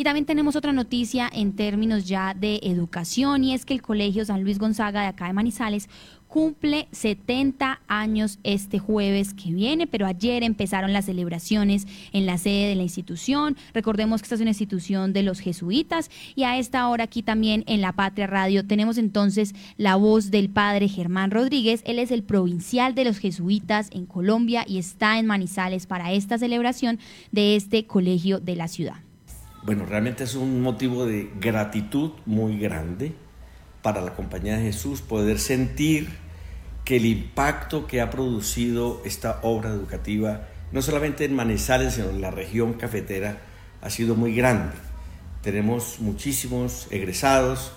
Y también tenemos otra noticia en términos ya de educación y es que el Colegio San Luis Gonzaga de acá de Manizales cumple 70 años este jueves que viene, pero ayer empezaron las celebraciones en la sede de la institución. Recordemos que esta es una institución de los jesuitas y a esta hora aquí también en La Patria Radio tenemos entonces la voz del padre Germán Rodríguez. Él es el provincial de los jesuitas en Colombia y está en Manizales para esta celebración de este colegio de la ciudad. Bueno, realmente es un motivo de gratitud muy grande para la Compañía de Jesús poder sentir que el impacto que ha producido esta obra educativa, no solamente en Manizales, sino en la región cafetera, ha sido muy grande. Tenemos muchísimos egresados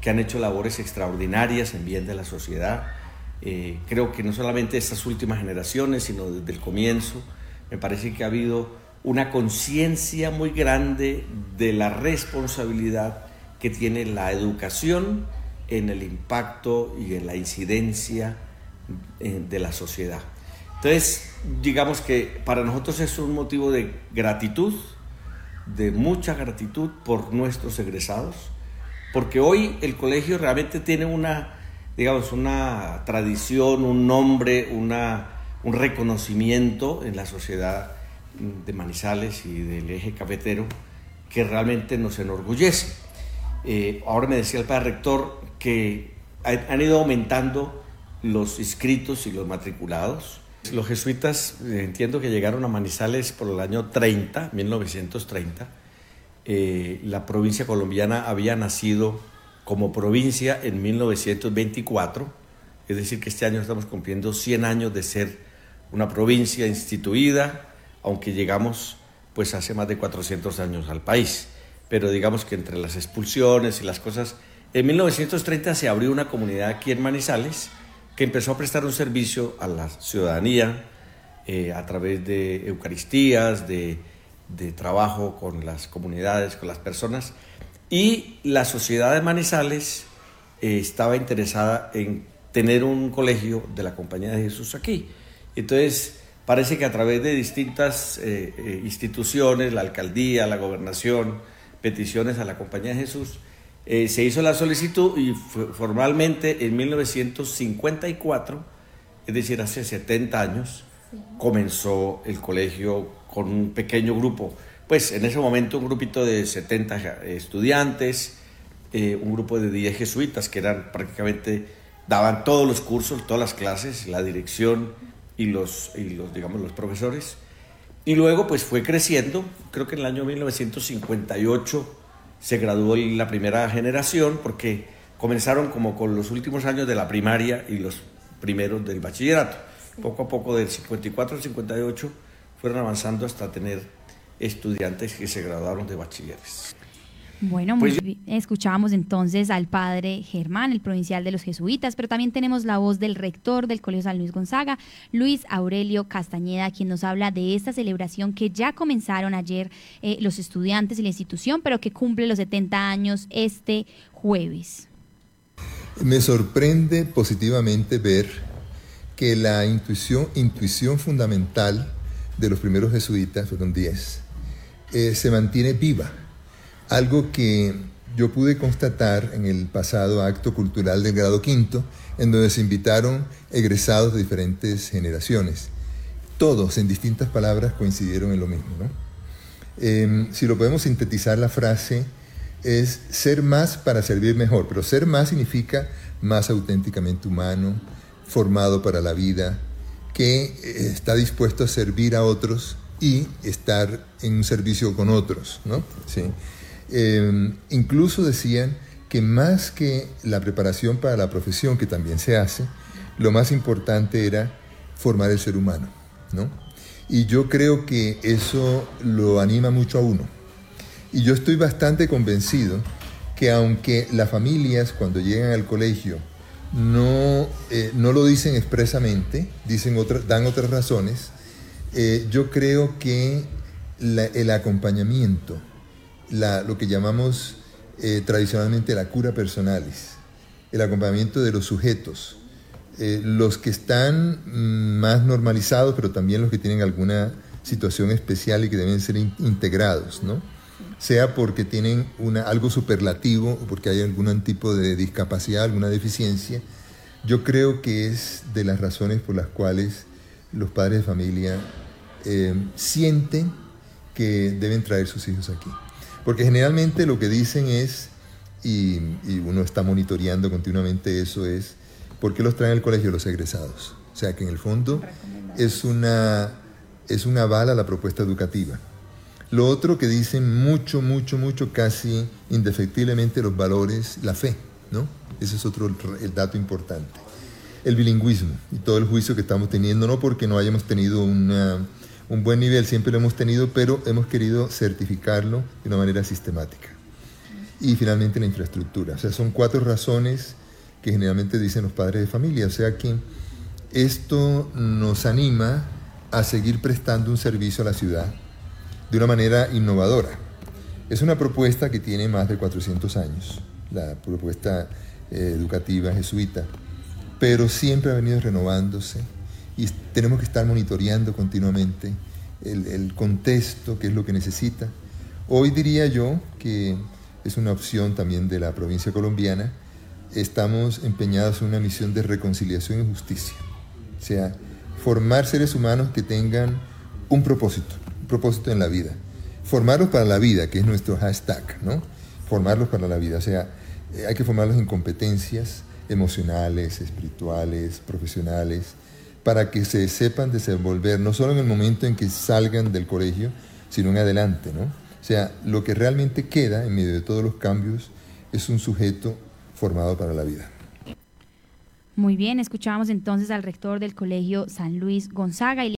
que han hecho labores extraordinarias en bien de la sociedad. Eh, creo que no solamente estas últimas generaciones, sino desde el comienzo, me parece que ha habido una conciencia muy grande de la responsabilidad que tiene la educación en el impacto y en la incidencia eh, de la sociedad. Entonces, digamos que para nosotros es un motivo de gratitud, de mucha gratitud por nuestros egresados, porque hoy el colegio realmente tiene una, digamos, una tradición, un nombre, una, un reconocimiento en la sociedad de Manizales y del eje cafetero que realmente nos enorgullece. Eh, ahora me decía el padre rector que han ido aumentando los inscritos y los matriculados. Los jesuitas eh, entiendo que llegaron a Manizales por el año 30, 1930. Eh, la provincia colombiana había nacido como provincia en 1924, es decir, que este año estamos cumpliendo 100 años de ser una provincia instituida, aunque llegamos pues hace más de 400 años al país. Pero digamos que entre las expulsiones y las cosas en 1930 se abrió una comunidad aquí en Manizales que empezó a prestar un servicio a la ciudadanía eh, a través de Eucaristías, de, trabajo con las comunidades, con las personas. Y la sociedad de Manizales eh, estaba interesada en tener un colegio de la Compañía de Jesús aquí. Entonces, parece que a través de distintas eh, instituciones, la alcaldía, la gobernación, peticiones a la Compañía de Jesús, eh, se hizo la solicitud y formalmente en 1954, es decir, hace 70 años, comenzó el colegio con un pequeño grupo. Pues en ese momento un grupito de 70 estudiantes, eh, un grupo de 10 jesuitas que eran prácticamente, daban todos los cursos, todas las clases, la dirección y los, y los digamos, los profesores. Y luego pues fue creciendo, creo que en el año 1958 se graduó la primera generación porque comenzaron como con los últimos años de la primaria y los primeros del bachillerato. Poco a poco del 54 al 58 fueron avanzando hasta tener estudiantes que se graduaron de bachilleres. Bueno, pues escuchábamos entonces al padre Germán, el provincial de los jesuitas, pero también tenemos la voz del rector del Colegio San Luis Gonzaga, Luis Aurelio Castañeda, quien nos habla de esta celebración que ya comenzaron ayer eh, los estudiantes y la institución, pero que cumple los 70 años este jueves. Me sorprende positivamente ver que la intuición, intuición fundamental de los primeros jesuitas, fueron 10, eh, se mantiene viva algo que yo pude constatar en el pasado acto cultural del grado quinto, en donde se invitaron egresados de diferentes generaciones. Todos, en distintas palabras, coincidieron en lo mismo. Em, si lo podemos sintetizar, la frase es ser más para servir mejor, pero ser más significa más auténticamente humano, formado para la vida, que eh, está dispuesto a servir a otros y estar en un servicio con otros. ¿no? ¿Sí? Em, incluso decían que más que la preparación para la profesión, que también se hace, lo más importante era formar el ser humano, ¿no? Y yo creo que eso lo anima mucho a uno. Y yo estoy bastante convencido que aunque las familias cuando llegan al colegio no, eh, no lo dicen expresamente, dicen dan otras razones, eh, yo creo que el acompañamiento, lo que llamamos eh, tradicionalmente la cura personalis, el acompañamiento de los sujetos, eh, los que están mm, más normalizados, pero también los que tienen alguna situación especial y que deben ser integrados, ¿no? sea porque tienen una, algo superlativo o porque hay algún tipo de discapacidad, alguna deficiencia, yo creo que es de las razones por las cuales los padres de familia eh, sienten que deben traer sus hijos aquí. Porque generalmente lo que dicen es, y, uno está monitoreando continuamente eso, es, ¿por qué los traen al colegio los egresados? O sea que en el fondo es una, es una bala la propuesta educativa. Lo otro que dicen mucho, mucho, mucho, casi indefectiblemente los valores, la fe, ¿no? Ese es otro el dato importante. El bilingüismo y todo el juicio que estamos teniendo, no porque no hayamos tenido una, un buen nivel, siempre lo hemos tenido, pero hemos querido certificarlo de una manera sistemática. Y finalmente la infraestructura. O sea, son cuatro razones que generalmente dicen los padres de familia. O sea que esto nos anima a seguir prestando un servicio a la ciudad de una manera innovadora. Es una propuesta que tiene más de 400 años, la propuesta eh, educativa jesuita, pero siempre ha venido renovándose y tenemos que estar monitoreando continuamente el, el contexto, qué es lo que necesita. Hoy diría yo que es una opción también de la provincia colombiana, estamos empeñados en una misión de reconciliación y justicia, o sea, formar seres humanos que tengan un propósito, propósito en la vida. Formarlos para la vida, que es nuestro hashtag, ¿no? Formarlos para la vida. O sea, eh, hay que formarlos en competencias emocionales, espirituales, profesionales, para que se sepan desenvolver, no solo en el momento en que salgan del colegio, sino en adelante, ¿no? O sea, lo que realmente queda en medio de todos los cambios es un sujeto formado para la vida. Muy bien, escuchábamos entonces al rector del Colegio San Luis Gonzaga.